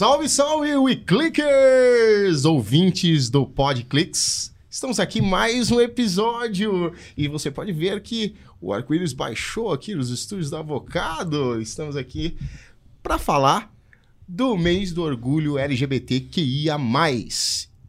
Salve, salve, WeClickers! Ouvintes do PodClicks. Estamos aqui mais um episódio e você pode ver que o arco-íris baixou aqui nos estúdios da Avocado. Estamos aqui para falar do mês do orgulho LGBTQIA+.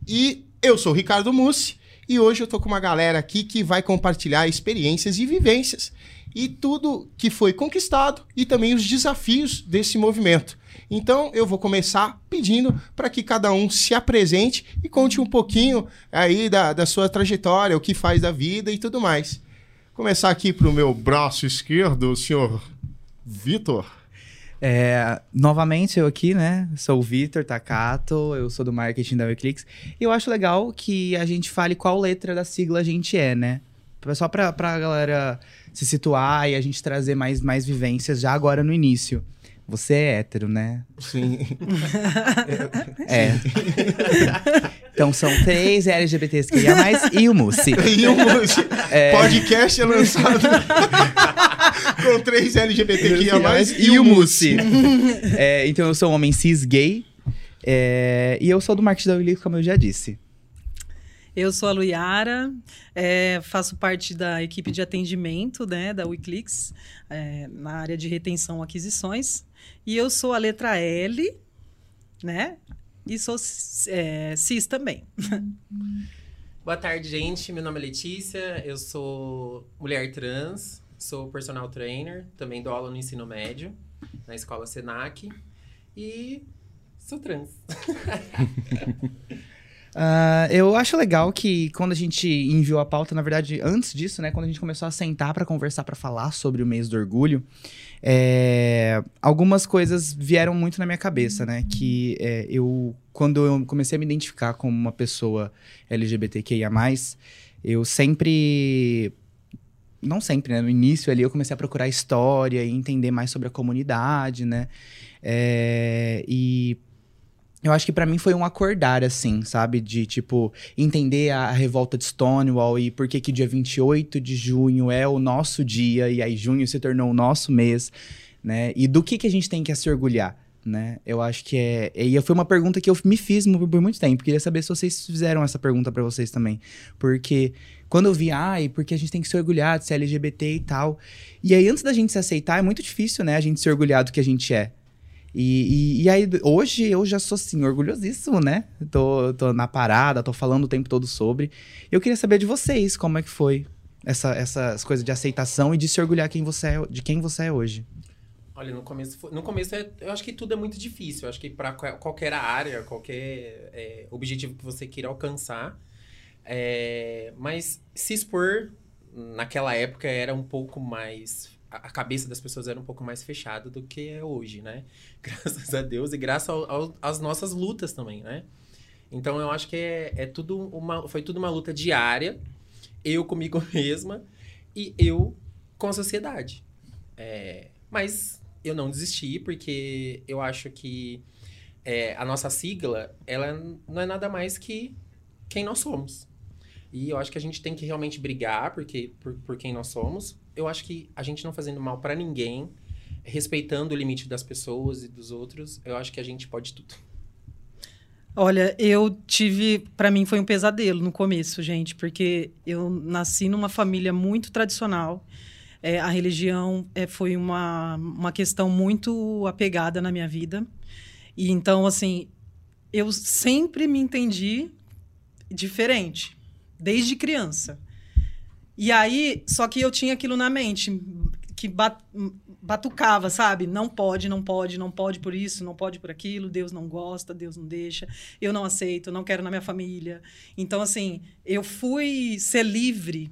E eu sou o Ricardo Mussi e hoje eu tô com uma galera aqui que vai compartilhar experiências e vivências e tudo que foi conquistado e também os desafios desse movimento. Então eu vou começar pedindo para que cada um se apresente e conte um pouquinho aí da, da sua trajetória, o que faz da vida e tudo mais. Começar aqui para o meu braço esquerdo, o senhor Vitor. É, novamente eu aqui, né? Sou o Vitor Takato, eu sou do marketing da Weclix. E eu acho legal que a gente fale qual letra da sigla a gente é, né? Só pra, pra galera se situar e a gente trazer mais, mais vivências já agora no início. Você é hétero, né? Sim. É. então são três LGBTs que ia mais e o Mussi. e o Mussi. É... Podcast é lançado com três LGBTQIA+, mais e, e o Mussi. é, então eu sou um homem cis gay é, e eu sou do marketing da Willy, como eu já disse. Eu sou a Luiara, é, faço parte da equipe de atendimento né, da Wiclix, é, na área de retenção aquisições. E eu sou a letra L, né? E sou é, cis também. Boa tarde, gente. Meu nome é Letícia, eu sou mulher trans, sou personal trainer, também dou aula no ensino médio, na escola Senac. E sou trans. Uh, eu acho legal que quando a gente enviou a pauta, na verdade, antes disso, né, quando a gente começou a sentar para conversar, para falar sobre o mês do orgulho, é, algumas coisas vieram muito na minha cabeça, né? Que é, eu, quando eu comecei a me identificar como uma pessoa LGBTQIA, eu sempre. Não sempre, né? No início ali eu comecei a procurar história e entender mais sobre a comunidade, né? É, e eu acho que para mim foi um acordar, assim, sabe? De, tipo, entender a, revolta de Stonewall e por que que dia 28 de junho é o nosso dia e aí junho se tornou o nosso mês, né? E do que que a gente tem que se orgulhar, né? Eu acho que é... E foi uma pergunta que eu me fiz por muito tempo. Queria saber se vocês fizeram essa pergunta para vocês também. Porque quando eu vi, ai, porque a gente tem que se orgulhar de ser LGBT e tal. E aí, antes da gente se aceitar, é muito difícil, né? A gente se orgulhar do que a gente é. E, e, e, aí, hoje eu já sou assim, orgulhosíssimo, né? Tô, tô na parada, tô falando o tempo todo sobre. Eu queria saber de vocês como é que foi essa, essas coisas de aceitação e de se orgulhar quem você é, de quem você é hoje. Olha, no começo, no começo é, eu acho que tudo é muito difícil. Eu acho que para qualquer área, qualquer é, objetivo que você queira alcançar. É, mas se expor naquela época era um pouco mais a cabeça das pessoas era um pouco mais fechada do que é hoje, né? Graças a Deus e graças às nossas lutas também, né? Então eu acho que é, é tudo uma, foi tudo uma luta diária, eu comigo mesma e eu com a sociedade. É, mas eu não desisti porque eu acho que é, a nossa sigla ela não é nada mais que quem nós somos. E eu acho que a gente tem que realmente brigar porque, por, por quem nós somos, eu acho que a gente não fazendo mal para ninguém, respeitando o limite das pessoas e dos outros, eu acho que a gente pode tudo. Olha, eu tive, para mim foi um pesadelo no começo, gente, porque eu nasci numa família muito tradicional. É, a religião é, foi uma, uma questão muito apegada na minha vida. E então, assim, eu sempre me entendi diferente, desde criança. E aí, só que eu tinha aquilo na mente, que bat, batucava, sabe? Não pode, não pode, não pode por isso, não pode por aquilo, Deus não gosta, Deus não deixa, eu não aceito, não quero na minha família. Então, assim, eu fui ser livre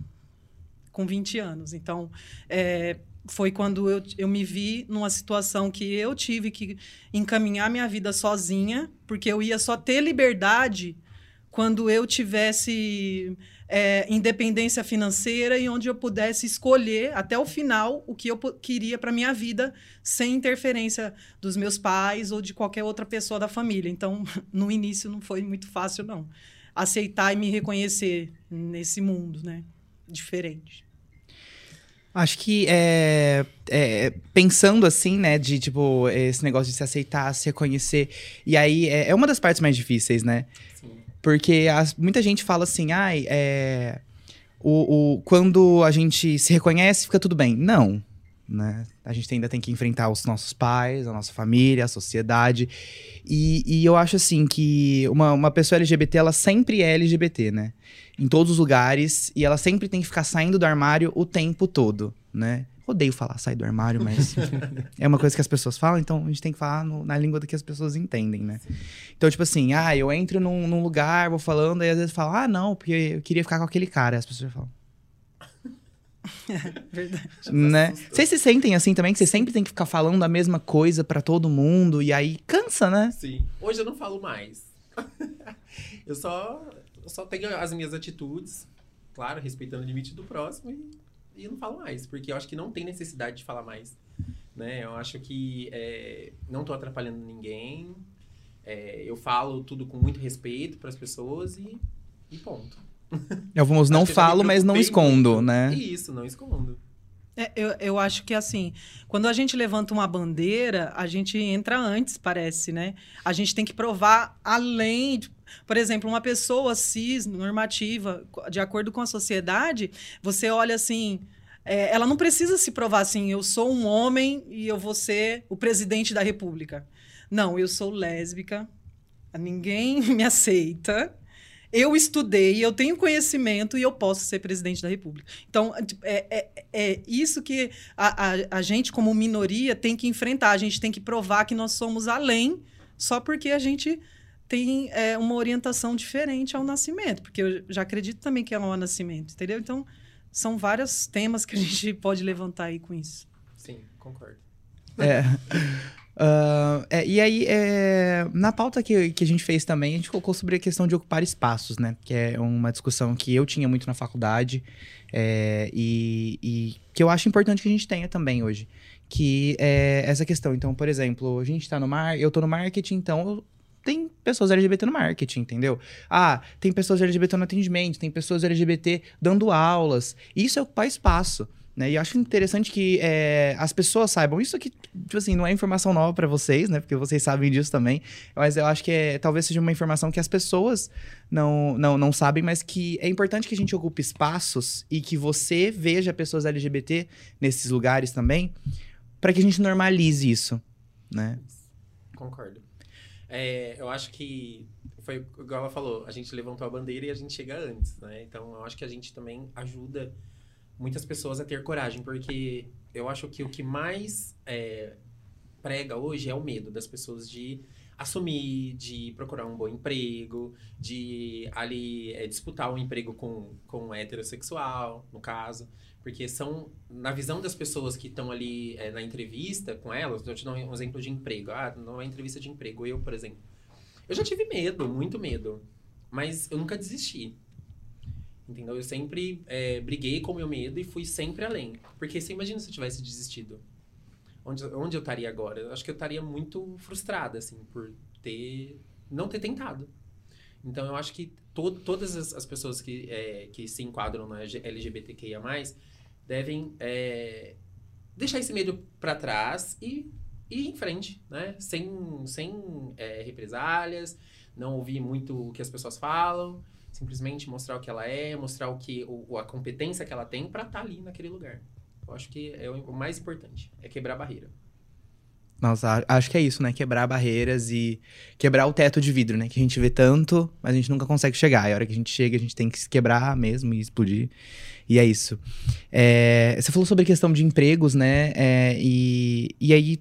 com 20 anos. Então, é, foi quando eu, eu me vi numa situação que eu tive que encaminhar minha vida sozinha, porque eu ia só ter liberdade quando eu tivesse é, independência financeira e onde eu pudesse escolher até o final o que eu queria para minha vida sem interferência dos meus pais ou de qualquer outra pessoa da família. Então, no início não foi muito fácil não aceitar e me reconhecer nesse mundo, né? Diferente. Acho que é, é, pensando assim, né, de tipo, esse negócio de se aceitar, se reconhecer. E aí é, é uma das partes mais difíceis, né? Porque as- muita gente fala assim, ai, é. O, o- quando a gente se reconhece, fica tudo bem. Não. Né? A gente ainda tem que enfrentar os nossos pais, a nossa família, a sociedade. E, e eu acho assim que uma, uma pessoa LGBT, ela sempre é LGBT, né? Em todos os lugares. E ela sempre tem que ficar saindo do armário o tempo todo, né? Odeio falar sair do armário, mas é uma coisa que as pessoas falam, então a gente tem que falar no- na língua que as pessoas entendem, né? Então, tipo assim, ah, eu entro num, num lugar, vou falando, aí às vezes falo, ah, não, porque eu queria ficar com aquele cara. Aí as pessoas falam, Verdade. né? Vocês se sentem assim também, que você sempre tem que ficar falando a mesma coisa pra todo mundo, e aí cansa, né? Sim. Hoje eu não falo mais. eu só, eu só tenho as minhas atitudes, claro, respeitando o limite do próximo, e, e eu não falo mais, porque eu acho que não tem necessidade de falar mais. Né? Eu acho que é, não tô atrapalhando ninguém. é, eu falo tudo com muito respeito para as pessoas e, e ponto. Eu vamos, não falo, mas não escondo, muito. né? Isso, não escondo. É, eu, eu acho que assim, quando a gente levanta uma bandeira, a gente entra antes, parece, né? A gente tem que provar além. de- por exemplo, uma pessoa cis, normativa, de acordo com a sociedade, você olha assim. é, ela não precisa se provar assim, eu sou um homem e eu vou ser o presidente da república. Não, eu sou lésbica, ninguém me aceita. Eu estudei, eu tenho conhecimento e eu posso ser presidente da república. Então, tipo, é, é, é isso que a, a, a gente, como minoria, tem que enfrentar. A gente tem que provar que nós somos além só porque a gente tem é, uma orientação diferente ao nascimento. Porque eu já acredito também que é um nascimento, entendeu? Então, são vários temas que a gente pode levantar aí com isso. Sim, concordo. É. Ah, é, e aí, é, na pauta que, que a gente fez também, a gente colocou sobre a questão de ocupar espaços, né? Que é uma discussão que eu tinha muito na faculdade é, e, e que eu acho importante que a gente tenha também hoje. Que é essa questão. Então, por exemplo, a gente tá no mar, eu tô no marketing, então eu- tem pessoas LGBT no marketing, entendeu? Ah, tem pessoas LGBT no atendimento, tem pessoas LGBT dando aulas. Isso é ocupar espaço. Né? E eu acho interessante que é, as pessoas saibam. Isso aqui, tipo assim, não é informação nova pra vocês, né? Porque vocês sabem disso também. Mas eu acho que é, talvez seja uma informação que as pessoas não, não, não sabem, mas que é importante que a gente ocupe espaços e que você veja pessoas LGBT nesses lugares também, para que a gente normalize isso, né? Concordo. É, eu acho que foi igual ela falou, a gente levantou a bandeira e a gente chega antes, né? Então eu acho que a gente também ajuda muitas pessoas a ter coragem, porque eu acho que o que mais é, prega hoje é o medo das pessoas de assumir, de procurar um bom emprego, de ali é, disputar um emprego com, com um heterossexual, no caso. Porque são, na visão das pessoas que estão ali é, na entrevista com elas, eu te dou um exemplo de emprego. Ah, numa entrevista de emprego, eu, por exemplo. Eu já tive medo, muito medo. Mas eu nunca desisti. Entendeu? Eu sempre é, briguei com o meu medo e fui sempre além. Porque você imagina se eu tivesse desistido. Onde, onde eu estaria agora? Eu acho que eu estaria muito frustrada, assim, por ter... Não ter tentado. Então, eu acho que to todas as, as pessoas que, é, que se enquadram na LGBTQIA+, devem é, deixar esse medo para trás e ir em frente, né? Sem, sem é, represálias, não ouvir muito o que as pessoas falam, simplesmente mostrar o que ela é, mostrar o que o, a competência que ela tem para estar ali naquele lugar. Eu acho que é o mais importante, é quebrar a barreira. Nossa, acho que é isso, né? Quebrar barreiras e quebrar o teto de vidro, né? Que a gente vê tanto, mas a gente nunca consegue chegar. E a hora que a gente chega, a gente tem que se quebrar mesmo e explodir. E é isso. É, você falou sobre a questão de empregos, né? É, e, e aí.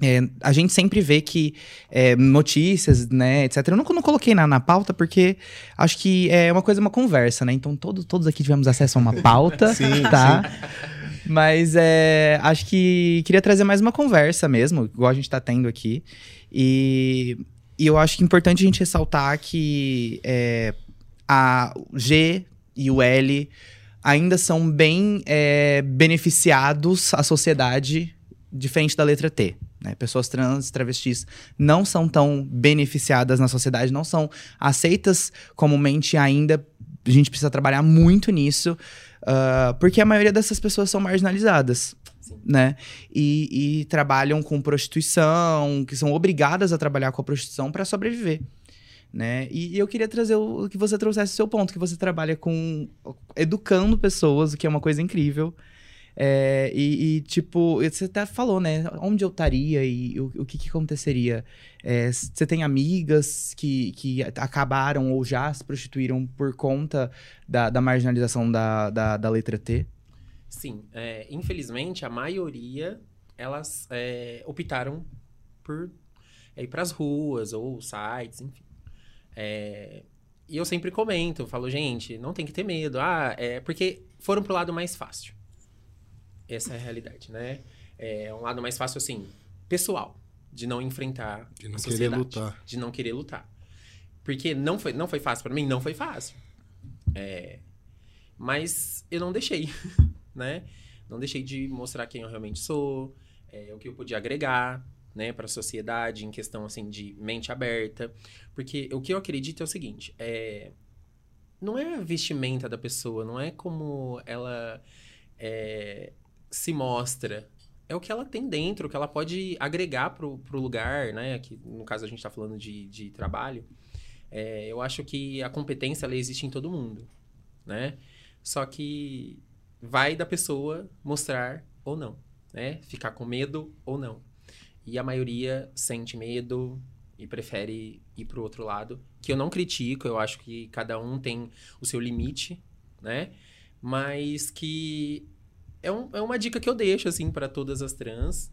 é, a gente sempre vê que é, notícias, né, etc. Eu não, não coloquei na, na pauta porque acho que é uma coisa, uma conversa, né? Então todos, todos aqui tivemos acesso a uma pauta, Sim, tá? Mas é, acho que queria trazer mais uma conversa mesmo, igual a gente tá tendo aqui. E, e eu acho que é importante a gente ressaltar que é, a G e o L ainda são bem é, beneficiados à sociedade, diferente da letra T. né? Pessoas trans, travestis não são tão beneficiadas na sociedade, não são aceitas comumente ainda. A gente precisa trabalhar muito nisso. Uh, porque a maioria dessas pessoas são marginalizadas. Sim. Né? E, e trabalham com prostituição, que são obrigadas a trabalhar com a prostituição para sobreviver. Né? E eu queria trazer o que você trouxesse o seu ponto, que você trabalha com educando pessoas, o que é uma coisa incrível. É, e, e, tipo, você até falou, né? Onde eu estaria e o, o que, que aconteceria? É, você tem amigas que, que acabaram ou já se prostituíram por conta da, da marginalização da, da, da, letra T? Sim. É, infelizmente, a maioria, elas é, optaram por ir para as ruas ou sites, enfim. É, e eu sempre comento, falo, gente, não tem que ter medo. Ah, é porque foram pro lado mais fácil. Essa é a realidade, né? É um lado mais fácil, assim, pessoal, de não enfrentar de não a querer lutar. De não querer lutar. Porque não foi, não foi fácil para mim, não foi fácil. É, mas eu não deixei, né? Não deixei de mostrar quem eu realmente sou, é, o que eu podia agregar, né, para a sociedade em questão assim de mente aberta, porque o que eu acredito é o seguinte, é não é a vestimenta da pessoa, não é como ela é, se mostra. É o que ela tem dentro, o que ela pode agregar pro, pro lugar, né? Que, no caso, a gente está falando de, de trabalho. É, eu acho que a competência, ela existe em todo mundo, né? Só que vai da pessoa mostrar ou não, né? Ficar com medo ou não. E a maioria sente medo e prefere ir pro outro lado. Que eu não critico, eu acho que cada um tem o seu limite, né? Mas que é, um, é uma dica que eu deixo, assim, para todas as trans,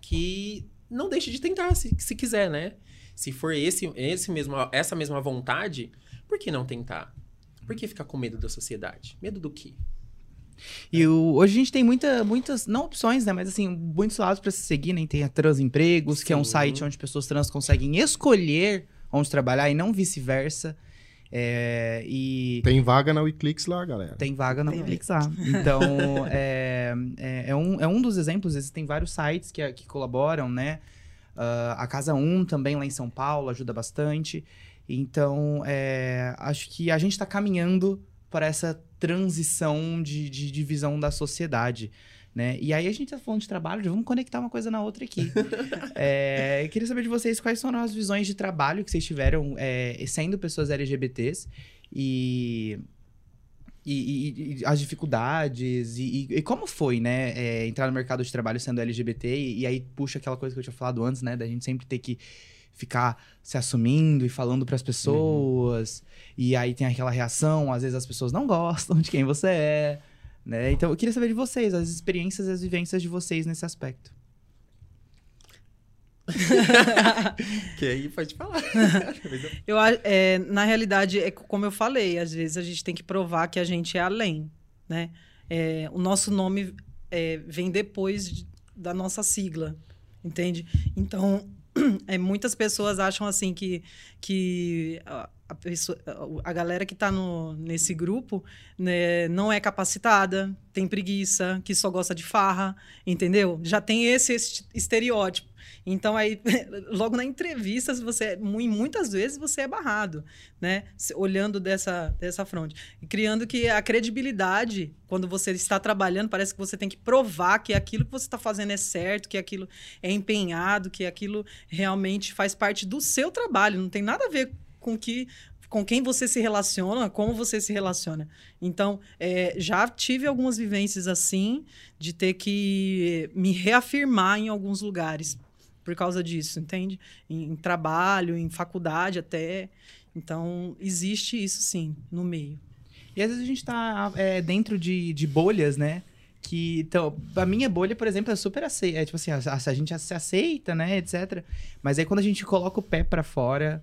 que não deixe de tentar, se, se quiser, né? Se for esse, esse mesmo, essa mesma vontade, por que não tentar? Por que ficar com medo da sociedade? Medo do quê? E o, hoje a gente tem muita, muitas, não opções, né? Mas assim, muitos lados para se seguir, né? Tem a Trans Empregos, Sim. que é um site onde pessoas trans conseguem escolher onde trabalhar e não vice-versa. É, e tem vaga na Wiclix lá, galera. Tem vaga na Wiclix lá. Então, é, é, é, um, é um dos exemplos. Existem vários sites que, que colaboram, né? Uh, a Casa 1 também lá em São Paulo ajuda bastante. Então, é, acho que a gente está caminhando para essa transição de, de, de visão da sociedade. Né? E aí a gente tá falando de trabalho, vamos conectar uma coisa na outra aqui. é, queria saber de vocês quais são as visões de trabalho que vocês tiveram é, sendo pessoas LGBTs e, e, e as dificuldades e, e, como foi, né, é, entrar no mercado de trabalho sendo LGBT e, aí puxa aquela coisa que eu tinha falado antes, né, da gente sempre ter que ficar se assumindo e falando para as pessoas uhum. e aí tem aquela reação, às vezes as pessoas não gostam de quem você é. Né? Então eu queria saber de vocês, as experiências e as vivências de vocês nesse aspecto. que aí pode falar. eu, é, na realidade, é como eu falei, às vezes a gente tem que provar que a gente é além, né? É, o nosso nome é, vem depois de, da nossa sigla, entende? Então, é, muitas pessoas acham assim que, que a, pessoa, a galera que está nesse grupo né, não é capacitada, tem preguiça, que só gosta de farra, entendeu? Já tem esse, esse estereótipo. Então, aí, logo na entrevista, você, muitas vezes você é barrado, né? Olhando dessa, dessa fronte. Criando que a credibilidade, quando você está trabalhando, parece que você tem que provar que aquilo que você está fazendo é certo, que aquilo é empenhado, que aquilo realmente faz parte do seu trabalho. Não tem nada a ver com que com quem você se relaciona, como você se relaciona. Então, é, já tive algumas vivências assim, de ter que me reafirmar em alguns lugares por causa disso, entende? Em, em trabalho, em faculdade até. Então, existe isso sim, no meio. E às vezes a gente está é, dentro de, de bolhas, né? que então a minha bolha por exemplo é super aceita é tipo assim a, a, gente se aceita né etc mas aí quando a gente coloca o pé para fora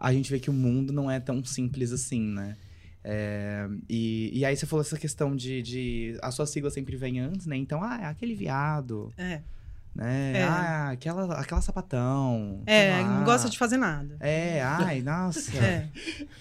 a gente vê que o mundo não é tão simples assim, né? É, e, e aí você falou essa questão de, de. A sua sigla sempre vem antes, né? Então, ah, é aquele viado. É. Né? É. Ah, aquela, aquela sapatão. É, não gosta de fazer nada. É, ai, nossa. é.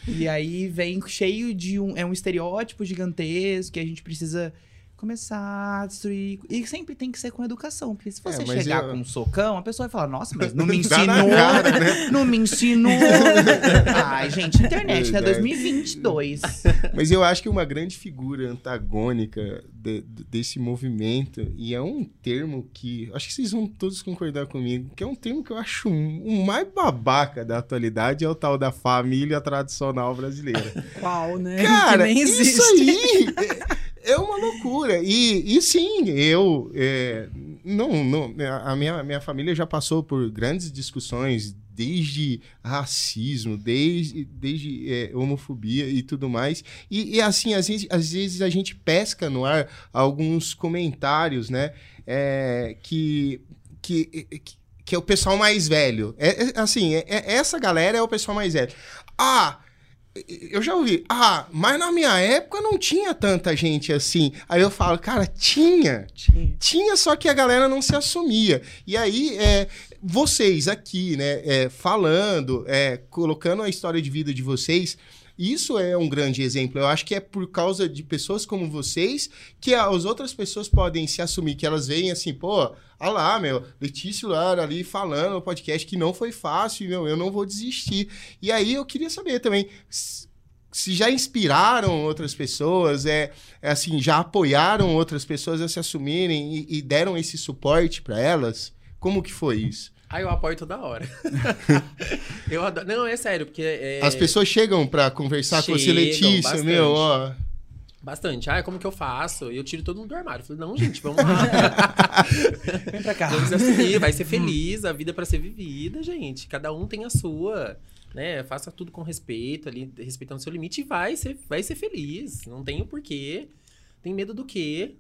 E aí vem cheio de um. É um estereótipo gigantesco que a gente precisa começar a destruir. E sempre tem que ser com educação. Porque se É, você mas chegar eu- com um socão, a pessoa vai falar, nossa, mas não me ensinou. cara, né? Não me ensinou. Ai, gente, internet, né? Verdade. 2022. Mas eu acho que uma grande figura antagônica de- de- desse movimento, e é um termo que acho que vocês vão todos concordar comigo, que é um termo que eu acho um, um mais babaca da atualidade, é o tal da família tradicional brasileira. Qual, né? Cara, que nem existe. isso aí é, é uma loucura. E, e sim, eu. é, não, não, a minha, minha família já passou por grandes discussões, desde racismo, desde, desde é, homofobia e tudo mais. E, e, assim, às vezes, às vezes a gente pesca no ar alguns comentários, né? é, que, que, que, que é o pessoal mais velho. É, é, assim, é- é- essa galera é o pessoal mais velho. Ah, eu já ouvi. Ah, mas na minha época não tinha tanta gente assim. Aí eu falo, cara, tinha. Tinha. Tinha, só que a galera não se assumia. E aí, é, vocês aqui, né, é, falando, é, colocando a história de vida de vocês, isso é um grande exemplo. Eu acho que é por causa de pessoas como vocês que as outras pessoas podem se assumir, que elas veem assim, pô, olha lá, meu, Letícia Lara ali falando no podcast que não foi fácil, meu, eu não vou desistir. E aí eu queria saber também se já inspiraram outras pessoas, é, é assim, já apoiaram outras pessoas a se assumirem e, e deram esse suporte para elas? Como que foi isso? Ah, eu apoio toda hora. eu adoro... Não, é sério, porque... é- As pessoas chegam para conversar com você, Chegam, Letícia, bastante. meu, ó. Bastante. Ah, como que eu faço? E eu tiro todo mundo do armário. Eu falei, não, gente, vamos lá. Vem pra cá. Vamos assumir, vai ser feliz, a vida é pra ser vivida, gente. Cada um tem a sua, né? Faça tudo com respeito ali, respeitando o seu limite e vai ser, vai ser feliz. Não tem o porquê. Tem medo do quê?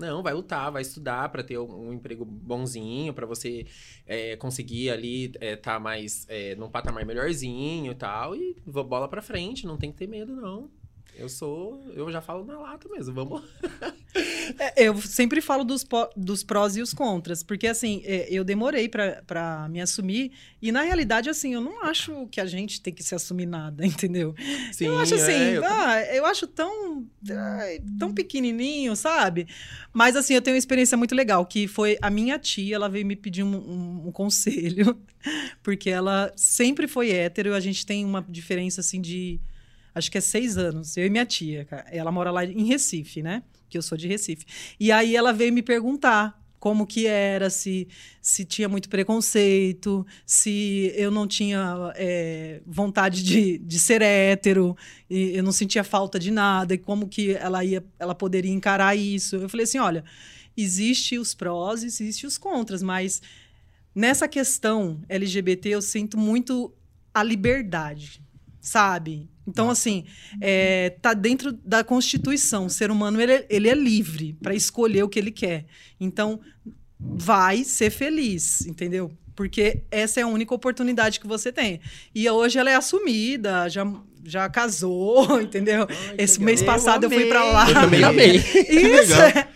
Não, vai lutar, vai estudar pra ter um, emprego bonzinho, pra você é, conseguir ali é, tá mais é, num patamar melhorzinho e tal. E bola pra frente, não tem que ter medo, não. Eu sou. Eu já falo na lata mesmo. Vamos. É, eu sempre falo dos, dos prós e os contras, porque assim, é, eu demorei pra- pra me assumir, e na realidade, assim, eu não acho que a gente tem que se assumir nada, entendeu? Sim, eu acho assim, é, eu ah, eu acho tão, tão pequenininho, sabe? Mas assim, eu tenho uma experiência muito legal, que foi a minha tia, ela veio me pedir um, um- um conselho, porque ela sempre foi hétero, a gente tem uma diferença assim de, acho que é seis anos, eu e minha tia, ela mora lá em Recife, né? Que eu sou de Recife. E aí ela veio me perguntar como que era, se, se tinha muito preconceito, se eu não tinha é, vontade de, de ser hétero, e eu não sentia falta de nada, e como que ela ia, ela poderia encarar isso. Eu falei assim, olha, existe os prós, existe os contras, mas nessa questão LGBT eu sinto muito a liberdade, sabe? Então, assim, é, tá dentro da Constituição. O ser humano ele, é- ele é livre para escolher o que ele quer. Então, vai ser feliz, entendeu? Porque essa é a única oportunidade que você tem. E hoje ela é assumida, já, já casou, entendeu? Ai, Esse legal. mês Eu passado eu, fui amei. para lá. Eu também amei. Isso. legal.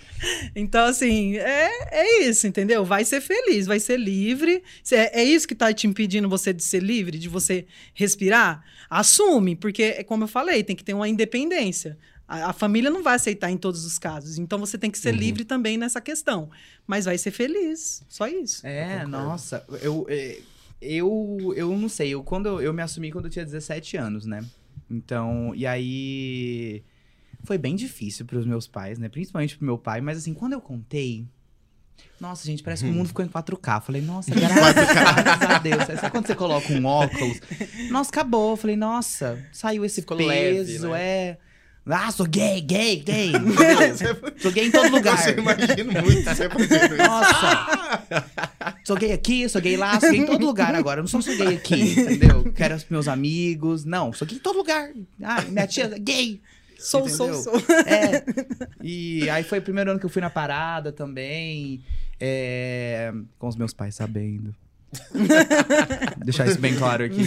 Então, assim, é, é isso, entendeu? Vai ser feliz, vai ser livre. É, é isso que tá te impedindo você de ser livre, de você respirar? Assume, porque, é como eu falei, tem que ter uma independência. A, a família não vai aceitar em todos os casos. Então, você tem que ser Uhum. livre também nessa questão. Mas vai ser feliz. Só isso. É, concordo. nossa, eu, é, eu, eu não sei, eu, quando eu, eu me assumi quando eu tinha 17 anos, né? Então, e aí foi bem difícil pros meus pais, né? Principalmente pro meu pai, mas assim, quando eu contei, nossa, gente, parece que o mundo ficou em 4K. Falei, nossa, graças a Deus. Sabe quando você coloca um óculos? Nossa, acabou. Falei, nossa, saiu esse Ficou peso, leve, né? é. Ah, sou gay, gay, gay. Sou gay em todo lugar. você imagina muito você fazendo isso. Nossa! sou gay aqui, sou gay lá, sou gay em todo lugar agora. Eu não sou só gay aqui, entendeu? Quero os meus amigos. Não, sou gay em todo lugar. Ah, minha tia é gay. Sou, Entendeu? sou, sou. É. E aí foi o primeiro ano que eu fui na parada também. é, com os meus pais sabendo. Deixar isso bem claro aqui.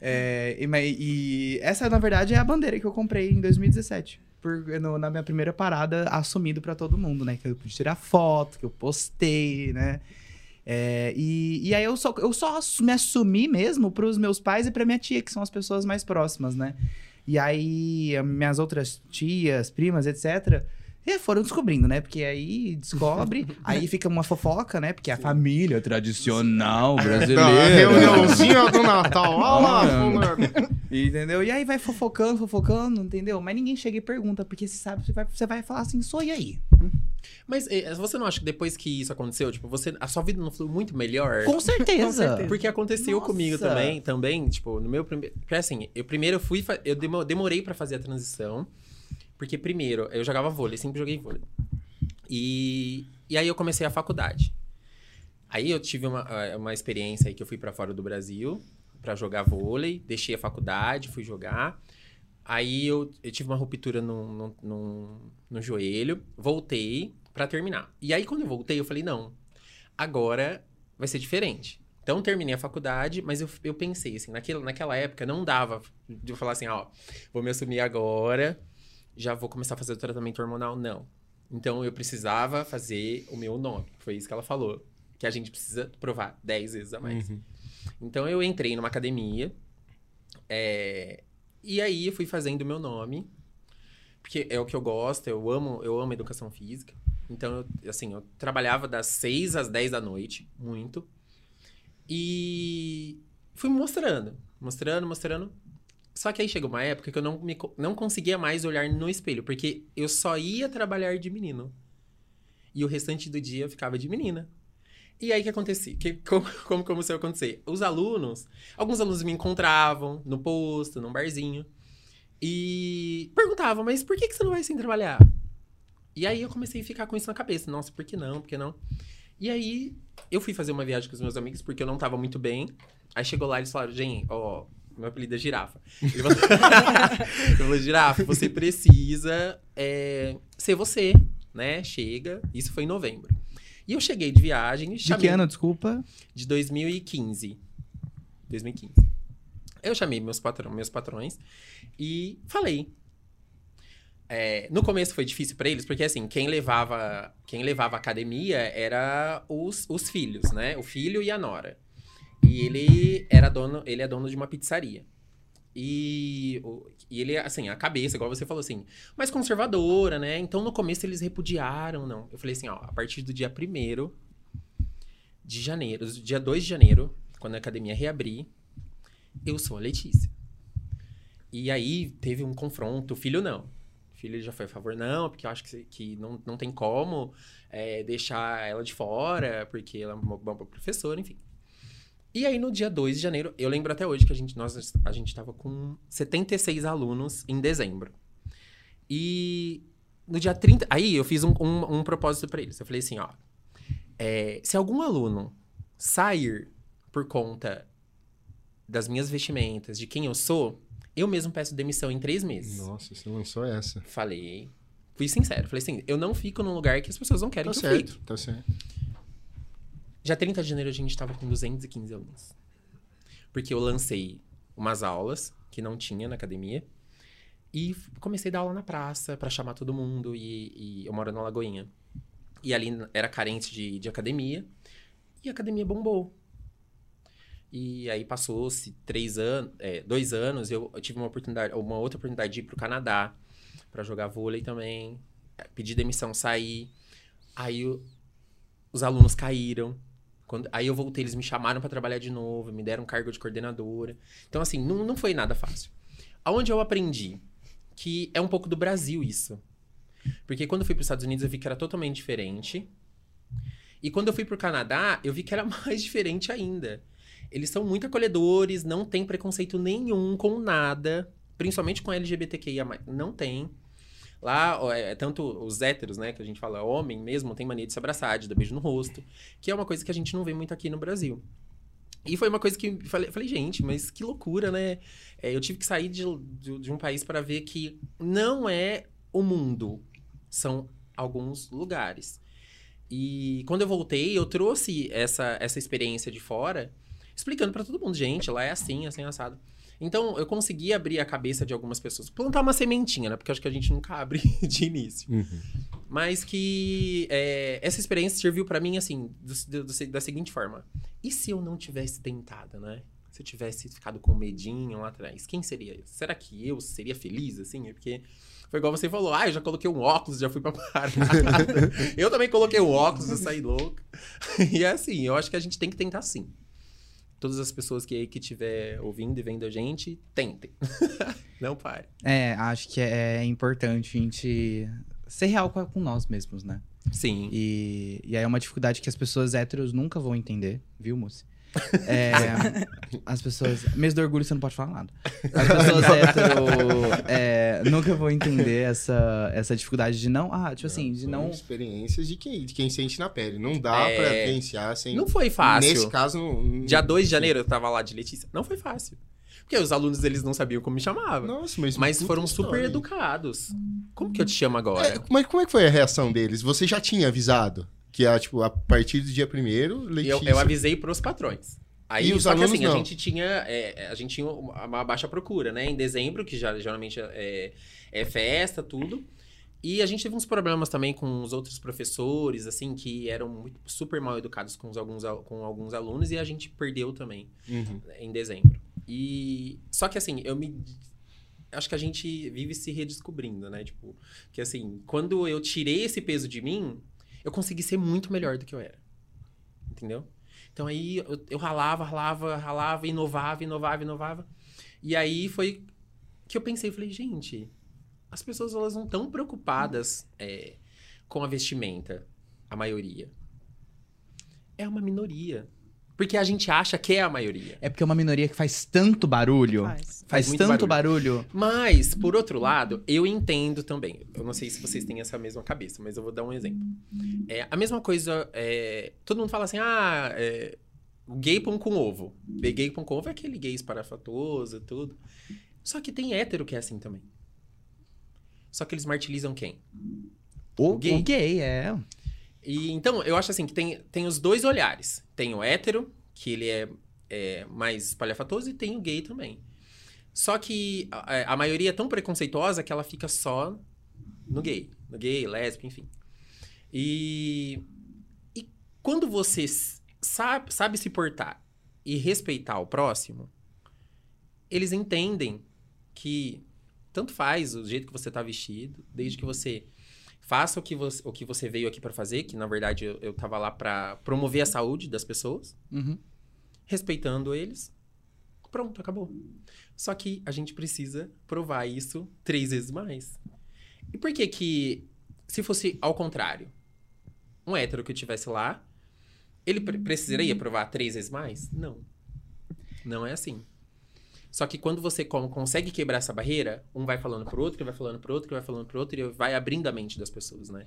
É, e, e essa, na verdade, é a bandeira que eu comprei em 2017. Por, no- na minha primeira parada, assumido pra todo mundo, né? Que eu pude tirar foto, que eu postei, né? É, e, e aí eu só, eu só me assumi mesmo pros meus pais e pra minha tia, que são as pessoas mais próximas, né? E aí, as minhas outras tias, primas, etc., E foram descobrindo, né? Porque aí descobre, aí fica uma fofoca, né? Porque a família tradicional Tá, brasileira. reuniãozinha do Natal. Olha lá, fulano. Entendeu? E aí vai fofocando, fofocando, entendeu? Mas ninguém chega e pergunta, porque você sabe, você vai, você vai falar assim, sou e aí? Mas eh, você não acha que depois que isso aconteceu, tipo, você, a sua vida não foi muito melhor? Com certeza. Com certeza. Porque aconteceu Nossa. comigo também, também, tipo, no meu primeiro. Porque assim, eu primeiro fui. fa- Eu demo- demorei pra fazer a transição. Porque primeiro, eu jogava vôlei, sempre joguei vôlei. E, e aí eu comecei a faculdade. Aí eu tive uma, uma experiência aí que eu fui pra fora do Brasil pra jogar vôlei, deixei a faculdade, fui jogar. Aí eu, eu tive uma ruptura no, no, no, no joelho, voltei pra terminar. E aí quando eu voltei, eu falei, não, agora vai ser diferente. Então terminei a faculdade, mas eu, eu pensei assim, naquela, naquela época não dava de eu falar assim, ó, vou me assumir agora, já vou começar a fazer o tratamento hormonal, não. Então eu precisava fazer o meu nome. Foi isso que ela falou. Que a gente precisa provar 10 vezes a mais. Uhum. Então eu entrei numa academia. é, E aí eu fui fazendo meu nome. Porque é o que eu gosto, eu amo, eu amo educação física. Então, eu, assim, eu trabalhava das 6 às 10 da noite, muito. E fui mostrando, mostrando, mostrando. Só que aí chegou uma época que eu não, me, não conseguia mais olhar no espelho, porque eu só ia trabalhar de menino. E o restante do dia eu ficava de menina. E aí o que acontecia? Que, como, como começou a acontecer? Os alunos, alguns alunos me encontravam no posto, num barzinho, e perguntavam, mas por que, que você não vai sem trabalhar? E aí eu comecei a ficar com isso na cabeça. Nossa, por que não? Por que não? E aí eu fui fazer uma viagem com os meus amigos, porque eu não tava muito bem. Aí chegou lá e eles falaram, gente, ó, meu apelido é girafa. Ele falou, girafa, você precisa é, ser você, né? Chega. Isso foi em novembro. E eu cheguei de viagem e De chamei... que ano, desculpa? De 2015. 2015. Eu chamei meus, patrão, meus patrões e falei. É, no começo foi difícil pra eles, porque assim, quem levava, quem levava a academia era os, os filhos, né? O filho e a nora. E ele era dono, ele é dono de uma pizzaria. E, e ele, assim, a cabeça, igual você falou assim, mais conservadora, né? Então no começo eles repudiaram, não. Eu falei assim, ó, a partir do dia primeiro de janeiro, dia 2 de janeiro, quando a academia reabrir, eu sou a Letícia. E aí teve um confronto, filho não. Filho já foi a favor, não, porque eu acho que, que não, não tem como é, deixar ela de fora, porque ela é uma boa professora, enfim. E aí, no dia 2 de janeiro, eu lembro até hoje que a gente, nós, a gente tava com 76 alunos em dezembro. E no dia 30. Aí eu fiz um, um, um propósito pra eles. Eu falei assim: ó. é, se algum aluno sair por conta das minhas vestimentas, de quem eu sou, eu mesmo peço demissão em três meses. Nossa, você lançou essa. Falei. Fui sincero. Falei assim: eu não fico num lugar que as pessoas não querem Tá que eu fique. certo, tá certo. Já 30 de janeiro a gente tava com 215 alunos. Porque eu lancei umas aulas que não tinha na academia. E comecei a dar aula na praça pra chamar todo mundo. E, e eu moro na Lagoinha. E ali era carente de, de academia. E a academia bombou. E aí passou-se três anos, é, dois anos, eu, tive uma oportunidade, uma outra oportunidade de ir pro Canadá pra jogar vôlei também. Pedi demissão, saí. Aí os alunos caíram. Quando, aí eu voltei, eles me chamaram pra trabalhar de novo, me deram cargo de coordenadora. Então, assim, não, não foi nada fácil. Aonde eu aprendi que é um pouco do Brasil isso. Porque quando eu fui para os Estados Unidos, eu vi que era totalmente diferente. E quando eu fui pro Canadá, eu vi que era mais diferente ainda. Eles são muito acolhedores, não tem preconceito nenhum com nada, principalmente com LGBTQIA+. Não tem. Lá, ó, é, tanto os héteros, né, que a gente fala, homem mesmo, tem mania de se abraçar, de dar beijo no rosto, que é uma coisa que a gente não vê muito aqui no Brasil. E foi uma coisa que falei, falei gente, mas que loucura, né? É, eu tive que sair de, de, de um país para ver que não é o mundo, são alguns lugares. E quando eu voltei, eu trouxe essa, essa experiência de fora, explicando para todo mundo, gente, lá é assim, assim, assado. Então, eu consegui abrir a cabeça de algumas pessoas. Plantar uma sementinha, né? Porque acho que a gente nunca abre de início. Uhum. Mas que é, essa experiência serviu pra mim, assim, do- do- da seguinte forma. E se eu não tivesse tentado, né? se eu tivesse ficado com medinho lá atrás, quem seria? Será que eu seria feliz, assim? É Porque foi igual você falou, ah, eu já coloquei um óculos, já fui pra parada. eu também coloquei um óculos, eu saí louco. e é assim, eu acho que a gente tem que tentar sim. Todas as pessoas que que estiver ouvindo e vendo a gente, tentem. Não pare. É, acho que é importante a gente ser real com, nós mesmos, né? Sim. E, e aí é uma dificuldade que as pessoas héteros nunca vão entender, viu, Moci? É, as pessoas. Mês do orgulho você não pode falar nada. As pessoas hétero é, nunca vão entender essa, essa dificuldade de não. Ah, tipo assim, de não. experiências de quem, de quem sente na pele. Não dá É. pra vivenciar sem. Não foi fácil. Nesse caso, não. Dia 2 de janeiro eu tava lá de Letícia. Não foi fácil. Porque os alunos, eles não sabiam como me chamavam. Nossa, mas. Mas foram super história. educados. Como que eu te chamo agora? É, mas como é que foi a reação deles? Você já tinha avisado? Que é, tipo, a partir do dia primeiro, Letícia... eu, eu avisei pros patrões. Aí, E os só que alunos assim, não? a gente tinha, é, a gente tinha uma baixa procura, né? Em dezembro, que já, geralmente é, é festa, tudo. E a gente teve uns problemas também com os outros professores, assim, que eram muito- super mal educados com, os alguns, al- com alguns alunos, e a gente perdeu também Uhum. em dezembro. E só que assim, eu me acho que a gente vive se redescobrindo, né? Tipo, que assim, quando eu tirei esse peso de mim, eu consegui ser muito melhor do que eu era. Entendeu? Então aí eu, eu ralava, ralava, ralava, inovava, inovava, inovava. E aí foi que eu pensei, falei, gente, as pessoas elas não estão preocupadas é, com a vestimenta, a maioria. É uma minoria. Porque a gente acha que é a maioria. É porque é uma minoria que faz tanto barulho. Faz. Faz, Faz tanto barulho. Mas, por outro lado, eu entendo também. Eu não sei se vocês têm essa mesma cabeça, mas eu vou dar um exemplo. É, a mesma coisa. é, todo mundo fala assim: ah, é, gay pão com ovo. Gay pão com ovo é aquele gay esparafatoso e tudo. Só que tem hétero que é assim também. Só que eles martirizam quem? O gay. O gay, é. E então, eu acho assim que tem, tem os dois olhares. Tem o hétero, que ele é, é mais espalhafatoso, e tem o gay também. Só que a, a maioria é tão preconceituosa que ela fica só no gay. No gay, lésbica, enfim. E, e quando você sabe, sabe se portar e respeitar o próximo, eles entendem que tanto faz o jeito que você tá vestido, desde que você faça o que você, o que você veio aqui pra fazer, que na verdade eu, eu tava lá pra promover a saúde das pessoas, Uhum. respeitando eles. Pronto, acabou. Só que a gente precisa provar isso três vezes mais. E por que que, se fosse ao contrário, um hétero que eu tivesse lá, ele pre- precisaria provar três vezes mais? Não. Não é assim. Só que quando você con- consegue quebrar essa barreira, um vai falando pro outro, que vai falando pro outro, que vai falando pro outro, e vai abrindo a mente das pessoas, né?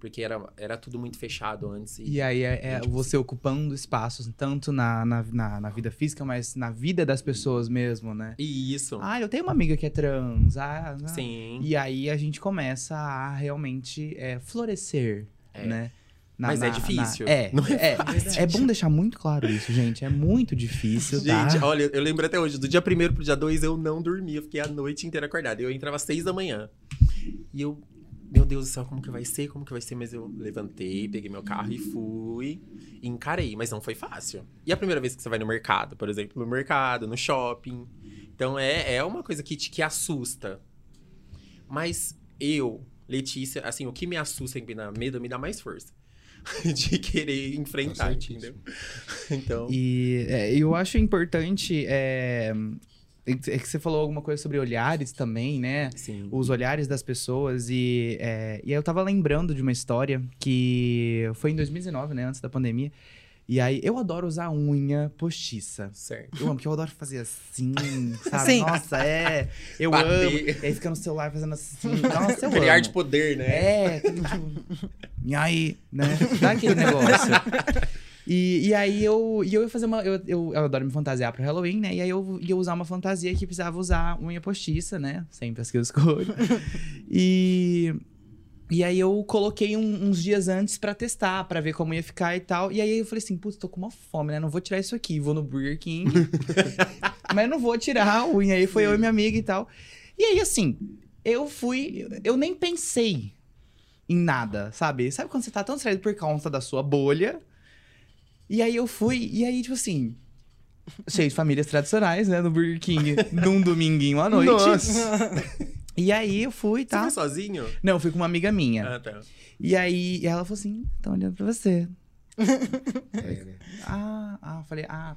Porque era, era tudo muito fechado antes. E, E aí é, é você ocupando espaços, tanto na, na, na, na vida física, mas na vida das pessoas mesmo, né? E isso. Ah, eu tenho uma amiga que é trans. Ah, ah. Sim. E aí a gente começa a realmente é, florescer, É. né? Na- Mas é na- difícil. na- É, Não é é, fácil. é bom deixar muito claro isso, gente. É muito difícil, tá? Gente, olha, eu lembro até hoje, do dia 1 pro dia 2 eu não dormia, eu fiquei a noite inteira acordado. Eu entrava às 6 da manhã. E eu, meu Deus do céu, como que vai ser? Como que vai ser? Mas eu levantei, peguei meu carro e fui. E encarei, mas não foi fácil. E a primeira vez que você vai no mercado, por exemplo, no mercado, no shopping. Então é, é uma coisa que te que assusta. Mas eu, Letícia, assim, o que me assusta e me dá medo me dá mais força. De querer enfrentar, entendeu? Então. E é, eu acho importante. É, é que você falou alguma coisa sobre olhares também, né? Sim. Os olhares das pessoas. E, é, e aí eu tava lembrando de uma história que foi em 2019, né? Antes da pandemia. E aí eu adoro usar unha postiça. Certo. Eu amo, porque eu adoro fazer assim, sabe? Assim. Nossa, é. Eu Bater. amo. E aí fica no celular fazendo assim. Nossa, eu Criar amo. de poder, né? É, tipo, e aí, né? Dá aquele negócio. E, e aí eu, e eu ia fazer uma. Eu, eu, eu adoro me fantasiar pro Halloween, né? E aí eu ia usar uma fantasia que precisava usar unha postiça, né? Sempre as que eu escolho. e. E aí eu coloquei um- uns dias antes pra testar, pra ver como ia ficar e tal. E aí eu falei assim, putz, tô com uma fome, né? Não vou tirar isso aqui. Vou no Burger King. mas não vou tirar a unha. Aí foi eu e minha amiga e tal. E aí, assim, eu fui. Eu nem pensei em nada, sabe? Sabe quando você tá tão distraído por conta da sua bolha? E aí eu fui, e aí, tipo assim. cheio de famílias tradicionais, né? No Burger King, num dominguinho à noite. Nossa. E aí eu fui, Você tá? foi sozinho? Não, eu fui com uma amiga minha. Ah, tá. E aí ela falou assim: estão olhando pra você. É, né? Ah, ah, eu falei, ah,